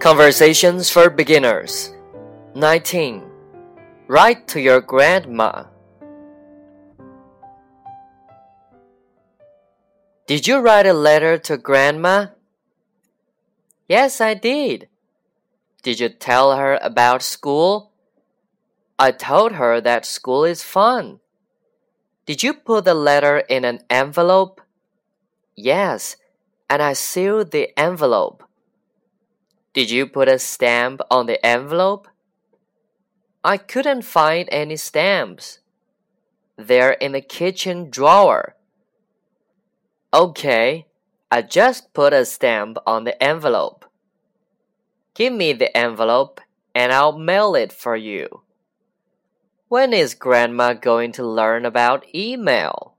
Conversations for Beginners 19. Write to your grandma. Did you write a letter to grandma? Yes, I did. Did you tell her about school? I told her that school is fun. Did you put the letter in an envelope? Yes, and I sealed the envelope. Did you put a stamp on the envelope? I couldn't find any stamps. They're in the kitchen drawer. Okay, I just put a stamp on the envelope. Give me the envelope and I'll mail it for you. When is Grandma going to learn about email?